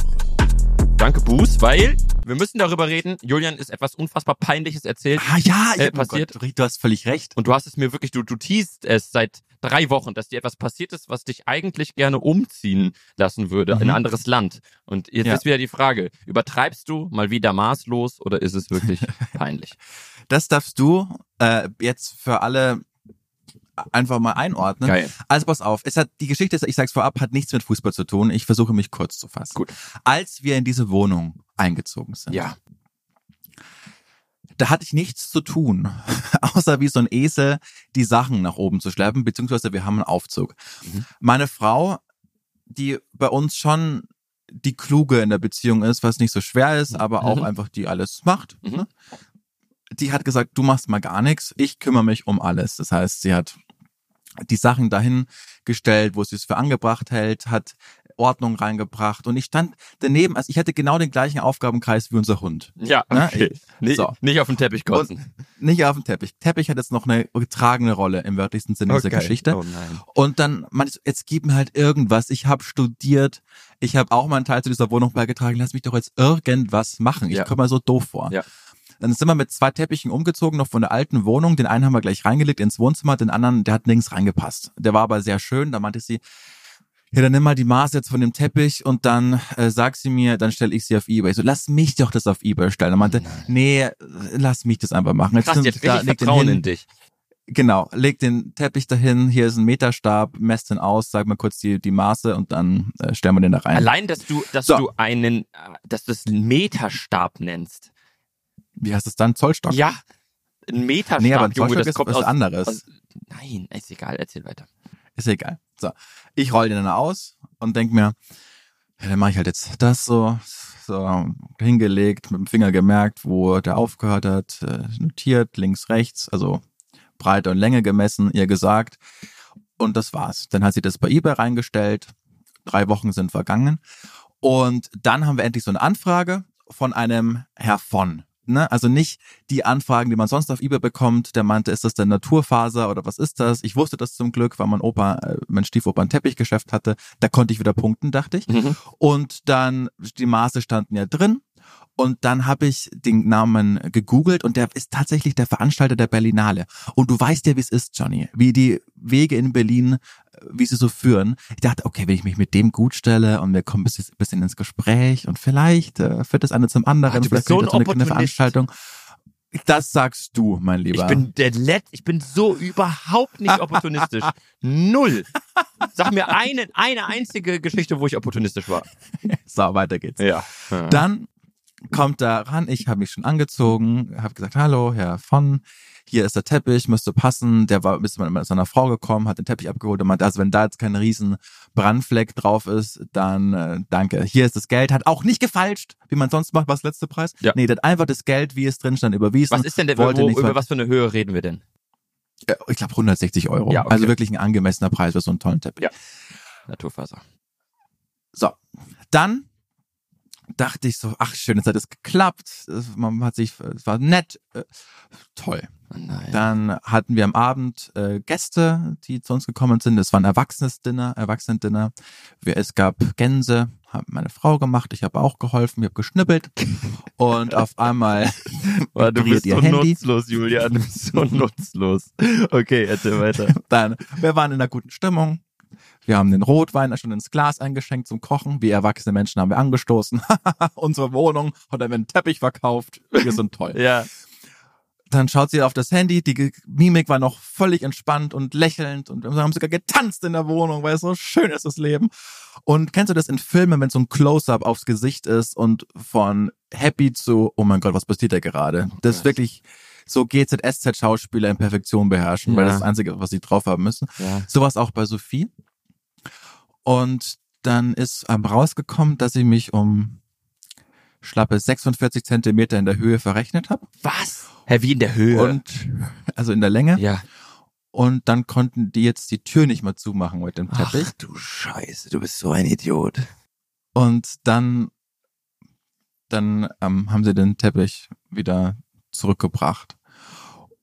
Danke, Boos, weil wir müssen darüber reden. Julian ist etwas unfassbar peinliches erzählt. Ah ja, Äh, hab- oh passiert. Gott, du hast völlig recht. Und du hast es mir wirklich, du, du teast es seit drei Wochen, dass dir etwas passiert ist, was dich eigentlich gerne umziehen lassen würde in ein Mhm. anderes Land. Und jetzt Ja. ist wieder die Frage, übertreibst du mal wieder maßlos oder ist es wirklich <laughs> peinlich? Das darfst du äh, jetzt für alle einfach mal einordnen. Geil. Also pass auf, es hat die Geschichte, ich sag's vorab, hat nichts mit Fußball zu tun. Ich versuche mich kurz zu fassen. Gut. Als wir in diese Wohnung eingezogen sind, Ja. da hatte ich nichts zu tun, <laughs> außer wie so ein Esel die Sachen nach oben zu schleppen, beziehungsweise wir haben einen Aufzug. Mhm. Meine Frau, die bei uns schon die Kluge in der Beziehung ist, was nicht so schwer ist, aber auch Mhm. einfach die alles macht. Mhm. Ne? Die hat gesagt, du machst mal gar nichts, ich kümmere mich um alles. Das heißt, sie hat die Sachen dahin gestellt, wo sie es für angebracht hält, hat Ordnung reingebracht und ich stand daneben, also ich hatte genau den gleichen Aufgabenkreis wie unser Hund. Ja, Ne? okay. Nicht, So. nicht auf den Teppich kotzen. Nicht auf dem Teppich. Teppich hat jetzt noch eine tragende Rolle im wörtlichsten Sinne dieser Geschichte. Oh nein. Und dann meinte ich, jetzt gib mir halt irgendwas. Ich habe studiert, ich habe auch meinen Teil zu dieser Wohnung beigetragen. Lass mich doch jetzt irgendwas machen. Ich Ja. komme mir so doof vor. Ja. Dann sind wir mit zwei Teppichen umgezogen, noch von der alten Wohnung. Den einen haben wir gleich reingelegt ins Wohnzimmer, den anderen, der hat nirgends reingepasst. Der war aber sehr schön. Da meinte sie, ja, dann nimm mal die Maße jetzt von dem Teppich und dann äh, sag sie mir, dann stelle ich sie auf Ebay. Ich So, lass mich doch das auf Ebay stellen. Dann meinte, nee, äh, lass mich das einfach machen. Jetzt Krass, nimm- hat da, leg Vertrauen in dich. Genau, leg den Teppich dahin, hier ist ein Meterstab, messt den aus, sag mal kurz die, die Maße und dann äh, stellen wir den da rein. Allein, dass du, dass So. du einen, äh, dass du es einen Meterstab nennst. Wie heißt es dann? Zollstock? Ja, ein Meterstab, nee, aber ein Junge, das ist kommt was aus, anderes. aus. Nein, ist egal, erzähl weiter. Ist egal. So, ich roll den dann aus und denk mir, ja, dann mache ich halt jetzt das so, so hingelegt, mit dem Finger gemerkt, wo der aufgehört hat, äh, notiert, links, rechts, also Breite und Länge gemessen, ihr gesagt. Und das war's. Dann hat sie das bei eBay reingestellt. Drei Wochen sind vergangen. Und dann haben wir endlich so eine Anfrage von einem Herr von. Ne? Also nicht die Anfragen, die man sonst auf eBay bekommt. Der meinte, ist das denn Naturfaser oder was ist das? Ich wusste das zum Glück, weil mein Opa, äh, mein Stiefoper ein Teppichgeschäft hatte. Da konnte ich wieder punkten, dachte ich. Mhm. Und dann, die Maße standen ja drin. Und dann habe ich den Namen gegoogelt und der ist tatsächlich der Veranstalter der Berlinale. Und du weißt ja, wie es ist, Johnny, wie die Wege in Berlin, äh, wie sie so führen. Ich dachte, okay, wenn ich mich mit dem gut stelle und wir kommen ein bisschen, bisschen ins Gespräch und vielleicht äh, führt das eine zum anderen, Ah, du vielleicht so ein eine, eine. Veranstaltung. Das sagst du, mein Lieber. Ich bin der Let ich bin so überhaupt nicht opportunistisch. <laughs> Null. Sag mir eine, eine einzige Geschichte, wo ich opportunistisch war. so, weiter geht's. Ja. Dann kommt da ran, ich habe mich schon angezogen, habe gesagt, hallo, Herr von, hier ist der Teppich, müsste passen. Der war bis mit seiner Frau gekommen, hat den Teppich abgeholt und meinte, also wenn da jetzt kein riesen Brandfleck drauf ist, dann äh, danke. Hier ist das Geld, hat auch nicht gefalscht, wie man sonst macht, was letzte Preis. Ja. Nee, hat einfach das Geld, wie es drin stand, überwiesen. Was ist denn der, wollte wo, nicht über was für eine Höhe reden wir denn? Äh, Ich glaube 160 Euro. Ja, okay. Also wirklich ein angemessener Preis für so einen tollen Teppich. Ja. Naturfaser. So, dann dachte ich so, ach schön, jetzt hat es geklappt. Es- Man hat sich, es war nett, äh, toll. Nein. Dann hatten wir am Abend äh, Gäste, die zu uns gekommen sind. Es war ein erwachsenes Dinner, Erwachsenen-Dinner. Es gab Gänse, hat meine Frau gemacht. Ich habe auch geholfen, ich habe geschnippelt. Und auf einmal <laughs> Boah, du bist ihr so Handy. nutzlos, Julian. Du bist so nutzlos. Okay, erzähl weiter. <laughs> Dann, wir waren in einer guten Stimmung. Wir haben den Rotwein schon ins Glas eingeschenkt zum Kochen. Wir erwachsene Menschen haben wir angestoßen. <laughs> Unsere Wohnung hat einen Teppich verkauft. Wir sind toll. <laughs> Ja. Dann schaut sie auf das Handy. Die Mimik war noch völlig entspannt und lächelnd und wir haben sogar getanzt in der Wohnung, weil es so schön ist, das Leben. Und kennst du das in Filmen, wenn so ein Close-up aufs Gesicht ist und von happy zu, oh mein Gott, was passiert da gerade? Das ist wirklich so GZSZ-Schauspieler in Perfektion beherrschen, weil Ja. das ist das Einzige, was sie drauf haben müssen. ja. Sowas auch bei Sophie. Und dann ist rausgekommen, dass ich mich um schlappe 46 Zentimeter in der Höhe verrechnet habe. Was? Hä, wie in der Höhe? Und also in der Länge. ja. Und dann konnten die jetzt die Tür nicht mehr zumachen mit dem Ach Teppich. du Scheiße, du bist so ein Idiot. Und dann, dann ähm, haben sie den Teppich wieder zurückgebracht.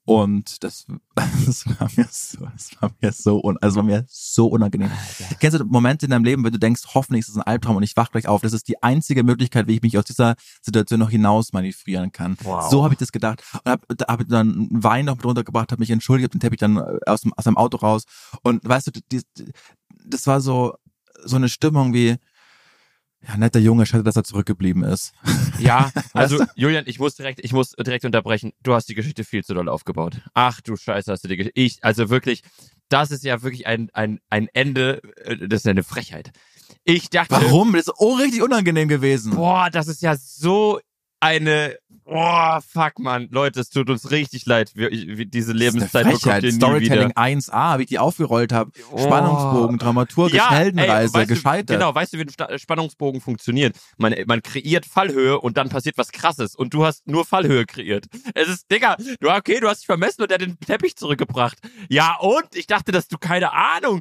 Und das, <laughs> das war mir so, das war mir so, un, also war mir so unangenehm. Kennst du Momente in deinem Leben, wenn du denkst, hoffentlich ist es ein Albtraum und ich wach gleich auf? Das ist die einzige Möglichkeit, wie ich mich aus dieser Situation noch hinaus manövrieren kann. Wow. So habe ich das gedacht und habe hab dann einen Wein noch mit runtergebracht, habe mich entschuldigt, hab den Teppich dann äh, aus dem, aus dem Auto raus und weißt du, die, das war so so eine Stimmung wie ja, netter Junge, schade, dass er zurückgeblieben ist. <laughs> Ja, also Julian, ich muss direkt, ich muss direkt unterbrechen. Du hast die Geschichte viel zu doll aufgebaut. Ach du Scheiße, hast du die Geschichte. Ich, also wirklich, das ist ja wirklich ein, ein, ein Ende, äh, das ist ja eine Frechheit. Ich dachte, Warum? Das ist oh, richtig unangenehm gewesen. boah, das ist ja so eine, boah, fuck man, Leute, es tut uns richtig leid. Wir, ich, wir, diese Das ist eine Lebenszeit bekommt Frechheit. ihr nie Storytelling wieder. 1a, wie ich die aufgerollt habe. Oh. Spannungsbogen, Dramaturgisch, Heldenreise, weißt gescheitert. Du, genau, weißt du, wie ein Sta- Spannungsbogen funktioniert? Man, man kreiert Fallhöhe und dann passiert was krasses und du hast nur Fallhöhe kreiert. Es ist, Digga, du, okay, du hast dich vermessen und er hat den Teppich zurückgebracht. Ja, und? Ich dachte, dass du, keine Ahnung,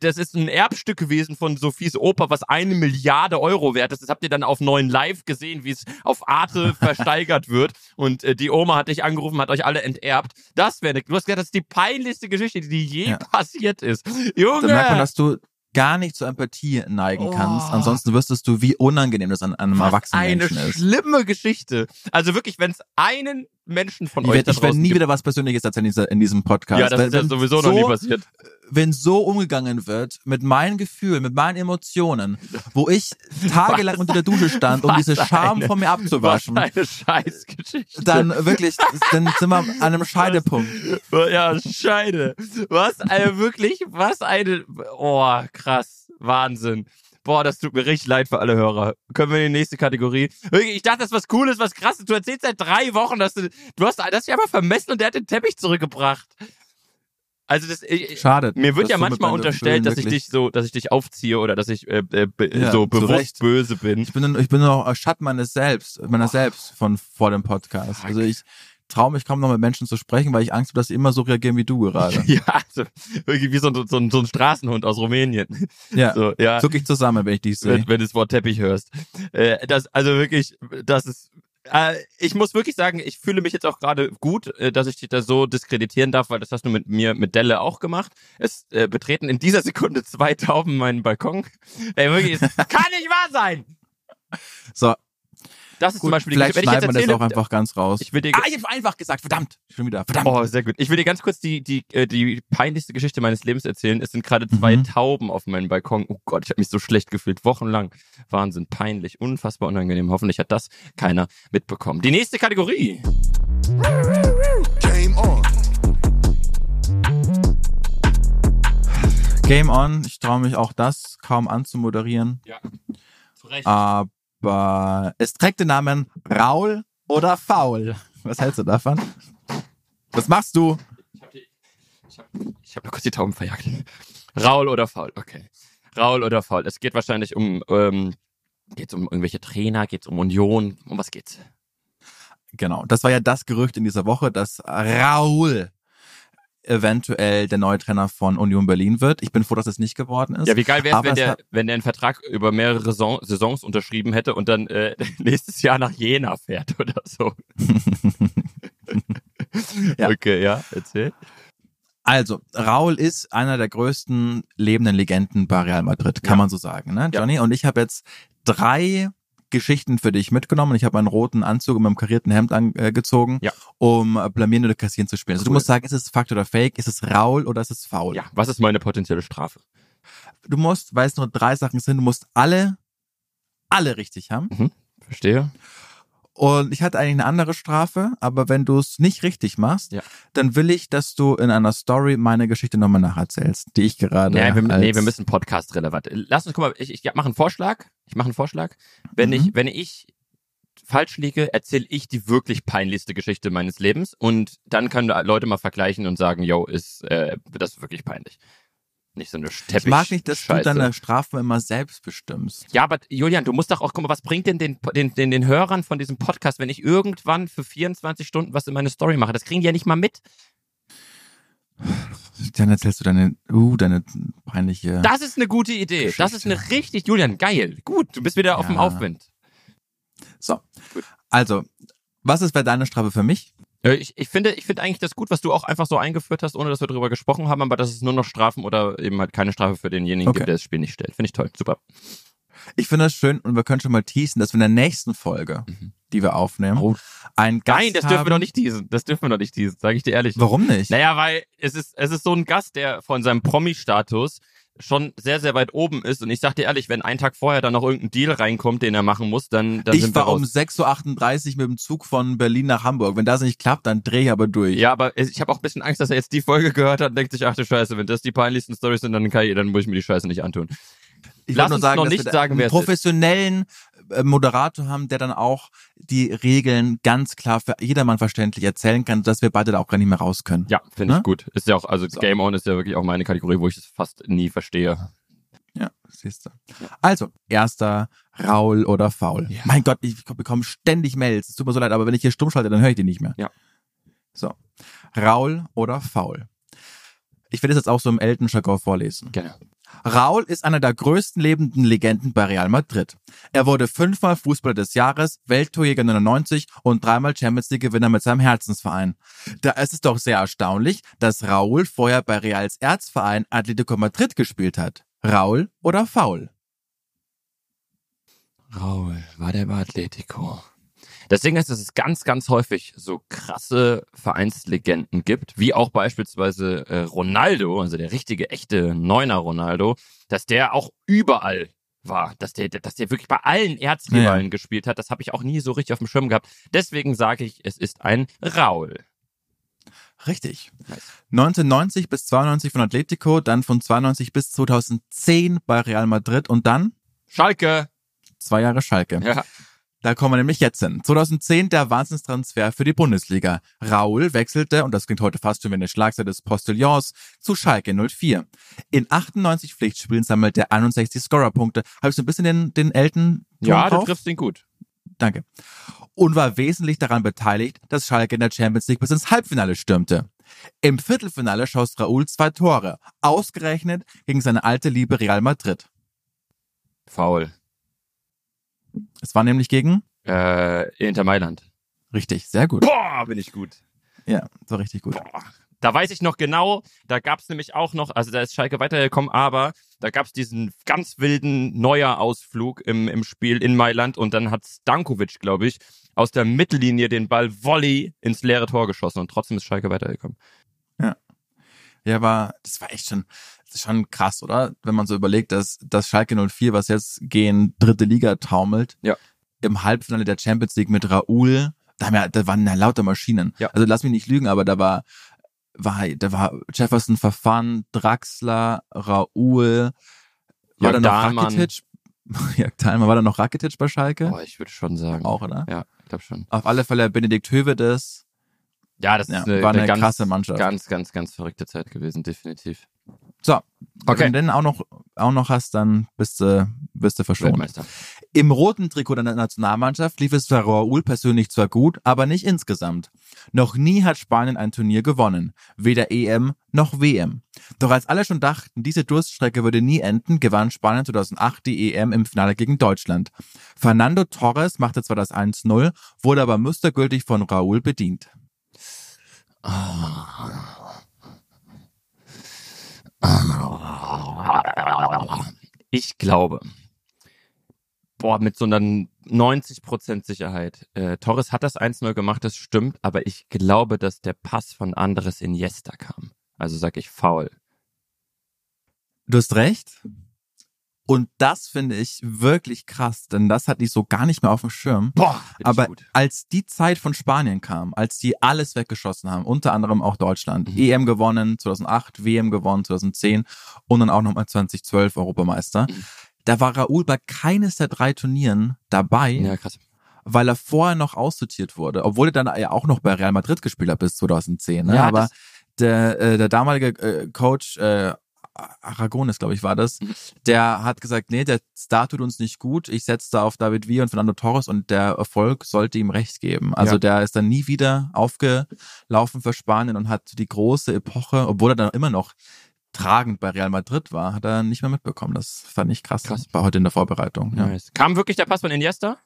das ist ein Erbstück gewesen von Sophies Oper, was eine Milliarde Euro wert ist. Das habt ihr dann auf neuen Live gesehen, wie es auf Arte <laughs> versteigert wird und äh, die Oma hat dich angerufen, hat euch alle enterbt. Das wäre, ne, du hast gesagt, das ist die peinlichste Geschichte, die je Ja. passiert ist. Junge! Da merkt man, dass du gar nicht zur Empathie neigen kannst. Oh. Ansonsten wüsstest du, wie unangenehm das an einem Was erwachsenen eine Menschen ist. schlimme Geschichte. Also wirklich, wenn es einen Menschen von Ich euch werde da ich werd draußen nie gibt, wieder was Persönliches erzählen in, diesem Podcast. ja, das Wenn- ist ja sowieso so, noch nie passiert. Wenn so umgegangen wird mit meinen Gefühlen, mit meinen Emotionen, wo ich tagelang Was unter der Dusche stand, um <laughs> was diese Scham eine- von mir Was abzuwaschen, eine Scheißgeschichte. dann wirklich, dann sind wir an einem Scheidepunkt. ja, Scheide. Was eine wirklich, was eine, oh, krass, Wahnsinn. Boah, das tut mir richtig leid für alle Hörer. Können wir in die nächste Kategorie? Ich dachte, das ist was Cooles, was Krasses. Du erzählst seit drei Wochen, dass du, du hast, das ja aber vermessen und der hat den Teppich zurückgebracht. Also das, ich, Schade. Mir wird ja manchmal unterstellt, dass ich dich so, dass ich dich aufziehe oder dass ich äh, äh, be Ja, so bewusst böse bin. Ich bin, ich bin noch Schatten meines Selbst, meiner selbst von vor dem Podcast. Also ich traue mich kaum noch mit Menschen zu sprechen, weil ich Angst habe, dass sie immer so reagieren wie du gerade. <laughs> Ja, also irgendwie wie so, ein- so, ein- so ein Straßenhund aus Rumänien. Ja. So, ja. Zuck ich zusammen, wenn ich dich sehe. wenn, wenn du das Wort Teppich hörst. Äh, das, also wirklich, das ist. Äh, ich muss wirklich sagen, ich fühle mich jetzt auch gerade gut, äh, dass ich dich da so diskreditieren darf, weil das hast du mit mir, mit Delle auch gemacht. Es äh, betreten in dieser Sekunde zwei Tauben meinen Balkon. Ey, wirklich, es <laughs> kann nicht wahr sein! So, Das ist zum gut, Beispiel die vielleicht Geschichte. Wenn ich jetzt schneiden wir das auch einfach ganz raus. ich will dir, ah, ich habe einfach gesagt, verdammt. Schon wieder, verdammt. Oh, sehr gut. Ich will dir ganz kurz die, die, äh, die peinlichste Geschichte meines Lebens erzählen. Es sind gerade zwei Mhm. Tauben auf meinem Balkon. Oh Gott, ich habe mich so schlecht gefühlt. Wochenlang. Wahnsinn, peinlich, unfassbar unangenehm. Hoffentlich hat das keiner mitbekommen. Die nächste Kategorie. Game on. Game on. Ich traue mich auch das kaum anzumoderieren. Ja, zu Recht. Aber es trägt den Namen Raul oder Faul. Was hältst du davon? Was machst du? Ich habe hab, ich hab nur kurz die Tauben verjagt. Raul oder faul? Okay. Raul oder faul? Es geht wahrscheinlich um, ähm, geht's um irgendwelche Trainer, geht's um Union. Um was geht's? Genau, das war ja das Gerücht in dieser Woche, dass Raul eventuell der neue Trainer von Union Berlin wird. Ich bin froh, dass es nicht geworden ist. Ja, wie geil wäre es, wenn der, wenn der einen Vertrag über mehrere Saison, Saisons unterschrieben hätte und dann äh, <laughs> nächstes Jahr nach Jena fährt <laughs> oder so. <laughs> Ja. Okay, ja, erzähl. Also, Raul ist einer der größten lebenden Legenden bei Real Madrid, kann Ja. man so sagen, ne, Ja. Johnny? Und ich habe jetzt drei Geschichten für dich mitgenommen. Ich habe einen roten Anzug mit einem karierten Hemd angezogen, Ja. um äh, Blamieren oder Kassieren zu spielen. Also du Cool. musst sagen, ist es Fakt oder Fake? Ist es Raul oder ist es Foul? Ja, was ist meine potenzielle Strafe? Du musst, weil es nur drei Sachen sind, du musst alle, alle richtig haben. Verstehe. Und ich hatte eigentlich eine andere Strafe, aber wenn du es nicht richtig machst, Ja. dann will ich, dass du in einer Story meine Geschichte nochmal nacherzählst, die ich gerade. Nee, wir, nee, wir müssen Podcast relevant. Lass uns, guck mal, ich, ich mache einen Vorschlag. Ich mache einen Vorschlag. Wenn Mhm. ich, wenn ich falsch liege, erzähle ich die wirklich peinlichste Geschichte meines Lebens und dann können Leute mal vergleichen und sagen, yo, ist äh, das wirklich peinlich. Nicht so eine Teppich. Ich mag nicht, dass Scheiße. du deine Strafen immer selbst bestimmst. Ja, aber Julian, du musst doch auch, guck mal, was bringt denn den, den, den, den Hörern von diesem Podcast, wenn ich irgendwann für 24 Stunden was in meine Story mache? Das kriegen die ja nicht mal mit. Dann erzählst du deine, uh, deine peinliche. Das ist eine gute Idee. Das ist eine richtig, Julian, geil. Gut, du bist wieder auf dem Ja. Aufwind. So. Gut. Also, was ist bei deiner Strafe für mich? Äh, Ich, ich finde, ich finde eigentlich das gut, was du auch einfach so eingeführt hast, ohne dass wir darüber gesprochen haben, aber dass es nur noch Strafen oder eben halt keine Strafe für denjenigen Okay. gibt, der das Spiel nicht stellt. Finde ich toll. Super. Ich finde es schön und wir können schon mal teasen, dass wir in der nächsten Folge, Mhm. die wir aufnehmen, Oh. ein Gast Nein, das dürfen wir doch nicht diesen. Das dürfen wir doch nicht diesen, sage ich dir ehrlich. Warum nicht? Naja, weil es ist, es ist so ein Gast, der von seinem Promi-Status schon sehr, sehr weit oben ist. Und ich sag dir ehrlich, wenn einen Tag vorher dann noch irgendein Deal reinkommt, den er machen muss, dann, dann ich sind wir war um raus. 6.38 Uhr mit dem Zug von Berlin nach Hamburg. Wenn das nicht klappt, dann drehe ich aber durch. Ja, aber ich habe auch ein bisschen Angst, dass er jetzt die Folge gehört hat und denkt sich, ach du Scheiße, wenn das die peinlichsten Stories sind, dann kann ich, dann muss ich mir die Scheiße nicht antun. Ich Lass uns sagen, noch nicht wir sagen, einen wer es professionellen äh, Moderator haben, der dann auch die Regeln ganz klar für jedermann verständlich erzählen kann, dass wir beide da auch gar nicht mehr raus können. Ja, finde ich Ne? gut. Ist ja auch, also So. Game On ist ja wirklich auch meine Kategorie, wo ich es fast nie verstehe. Ja, siehst du. Also, erster Raul oder Faul. Ja. Mein Gott, ich bekomme ständig Mails. Es tut mir so leid, aber wenn ich hier stumm schalte, dann höre ich die nicht mehr. Ja. So. Raul oder Faul. Ich will das jetzt auch so im Elton-Jargon vorlesen. Gerne. Raul ist einer der größten lebenden Legenden bei Real Madrid. Er wurde fünfmal Fußballer des Jahres, Welttorjäger 99 und dreimal Champions League Gewinner mit seinem Herzensverein. Da ist es doch sehr erstaunlich, dass Raul vorher bei Reals Erzverein Atletico Madrid gespielt hat. Raul oder Faul? Raul, war der bei Atletico? Das Ding ist, dass es ganz, ganz häufig so krasse Vereinslegenden gibt, wie auch beispielsweise äh, Ronaldo, also der richtige, echte Neuner Ronaldo, dass der auch überall war, dass der, dass der wirklich bei allen Erzrivalen gespielt hat. Das habe ich auch nie so richtig auf dem Schirm gehabt. Deswegen sage ich, es ist ein Raul. Richtig. Nice. 1990 bis 92 von Atletico, dann von 92 bis 2010 bei Real Madrid und dann Schalke. zwei Jahre Schalke. Ja. Da kommen wir nämlich jetzt hin. 2010 der Wahnsinnstransfer für die Bundesliga. Raul wechselte, und das klingt heute fast schon wie eine Schlagseite des Postillons, zu Schalke 04. In 98 Pflichtspielen sammelte er 61 Scorerpunkte. Habe ich so ein bisschen den, den Elton Ja, du triffst ihn gut. Danke. Und war wesentlich daran beteiligt, dass Schalke in der Champions League bis ins Halbfinale stürmte. Im Viertelfinale schoss Raul zwei Tore, ausgerechnet gegen seine alte Liebe Real Madrid. Faul. Es war nämlich gegen, Äh, Inter Mailand. richtig, sehr gut. Boah, bin ich gut. Ja, so richtig gut. Boah. Da weiß ich noch genau, da gab's nämlich auch noch, also da ist Schalke weitergekommen, aber da gab's diesen ganz wilden Neuer-Ausflug im, im Spiel in Mailand und dann hat Stankovic, glaube ich, aus der Mittellinie den Ball Volley ins leere Tor geschossen und trotzdem ist Schalke weitergekommen. Ja, war, das war echt schon, schon krass, oder? Wenn man so überlegt, dass, dass Schalke 04, was jetzt gegen dritte Liga taumelt, Ja. im Halbfinale der Champions League mit Raoul, da, haben ja, da waren ja lauter Maschinen. Ja. Also lass mich nicht lügen, aber da war, war, da war Jefferson Verfahren, Draxler, Raoul, war Jörg da noch. Rakitic? <laughs> Ja, Dahlmann, war da noch Rakitic bei Schalke? Boah, ich würde schon sagen. Auch, oder? Ja, ich glaube schon. Auf alle Fälle Benedikt Hövedes. Ja, das Ja, ist eine, war eine ganz, krasse Mannschaft. Ganz, ganz, ganz verrückte Zeit gewesen, definitiv. So. Okay. Wenn du den auch noch, auch noch hast, dann bist du, bist du verschont. Weltmeister. Im roten Trikot der Nationalmannschaft lief es für Raoul persönlich zwar gut, aber nicht insgesamt. Noch nie hat Spanien ein Turnier gewonnen, weder EM noch WM. Doch als alle schon dachten, diese Durststrecke würde nie enden, gewann Spanien 2008 die EM im Finale gegen Deutschland. Fernando Torres machte zwar das 1-0, wurde aber mustergültig von Raúl bedient. Ich glaube, boah, mit so einer 90% Sicherheit. Äh, Torres hat das 1-0 gemacht, das stimmt, aber ich glaube, dass der Pass von Andres Iniesta kam. Also sag ich faul. Du hast recht. Und das finde ich wirklich krass, denn das hatte ich so gar nicht mehr auf dem Schirm. Boah, Aber als die Zeit von Spanien kam, als die alles weggeschossen haben, unter anderem auch Deutschland, Mhm. EM gewonnen 2008, WM gewonnen 2010 und dann auch nochmal 2012 Europameister, Mhm. da war Raúl bei keines der drei Turnieren dabei, Ja, krass. weil er vorher noch aussortiert wurde, obwohl er dann ja auch noch bei Real Madrid gespielt hat bis 2010. Ne? Ja, Aber der, äh, der damalige äh, Coach äh, Aragones, glaube ich, war das, Mhm. der hat gesagt, nee, der Star tut uns nicht gut, ich setze da auf David Villa und Fernando Torres und der Erfolg sollte ihm recht geben. Also Ja. der ist dann nie wieder aufgelaufen für Spanien und hat die große Epoche, obwohl er dann immer noch tragend bei Real Madrid war, hat er nicht mehr mitbekommen. Das fand ich krass. Krass. War heute in der Vorbereitung. Ja. Nice. Kam wirklich der Pass von Iniesta?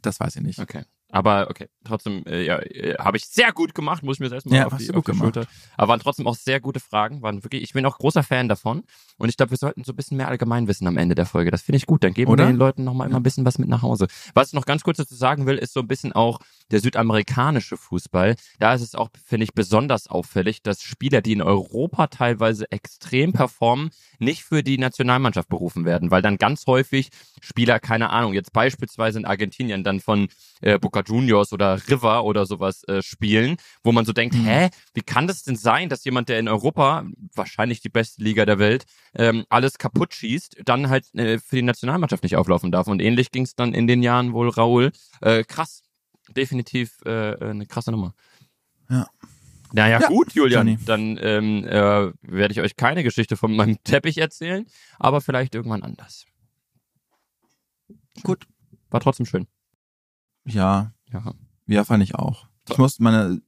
Das weiß ich nicht. Okay. Aber okay, trotzdem, äh, ja, äh, habe ich sehr gut gemacht, muss ich mir selbst mal Ja, auf die, auf die. Schulter. Aber waren trotzdem auch sehr gute Fragen. Waren wirklich, ich bin auch großer Fan davon. Und ich glaube, wir sollten so ein bisschen mehr Allgemeinwissen am Ende der Folge. Das finde ich gut. Dann geben Oder? wir den Leuten nochmal immer ein bisschen was mit nach Hause. Was ich noch ganz kurz dazu sagen will, ist so ein bisschen auch der südamerikanische Fußball. Da ist es auch, finde ich, besonders auffällig, dass Spieler, die in Europa teilweise extrem performen, nicht für die Nationalmannschaft berufen werden, weil dann ganz häufig Spieler, keine Ahnung, jetzt beispielsweise in Argentinien dann von äh, Boca Juniors oder River oder sowas äh, spielen, wo man so denkt, Mhm. hä, wie kann das denn sein, dass jemand, der in Europa, wahrscheinlich die beste Liga der Welt, ähm, alles kaputt schießt, dann halt äh, für die Nationalmannschaft nicht auflaufen darf. Und ähnlich ging es dann in den Jahren wohl Raul. Äh, krass, definitiv äh, äh, eine krasse Nummer. Ja. Naja, Ja, gut, Julian. Johnny. Dann ähm, äh, werde ich euch keine Geschichte von meinem <laughs> Teppich erzählen, aber vielleicht irgendwann anders. Gut. War trotzdem schön. Ja, Ja. ja, fand ich auch. Ich muss meine,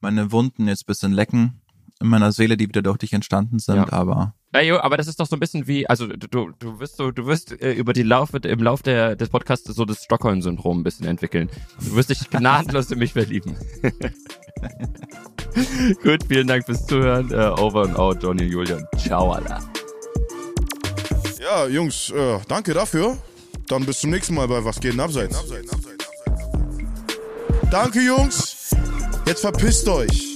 meine Wunden jetzt bisschen lecken in meiner Seele, die wieder durch dich entstanden sind, Ja. aber Ey, jo, aber das ist doch so ein bisschen wie, also du, du, wirst so, du wirst äh, über die Laufe, im Lauf der, des Podcasts so das Stockholm-Syndrom ein bisschen entwickeln. Du wirst dich gnadenlos in mich verlieben. <laughs> Gut, vielen Dank fürs Zuhören. Äh, over and out, Johnny und Julian. Ciao, Alter. Ja, Jungs, äh, danke dafür. Dann bis zum nächsten Mal bei Was geht denn abseits? Danke, Jungs. Jetzt verpisst euch.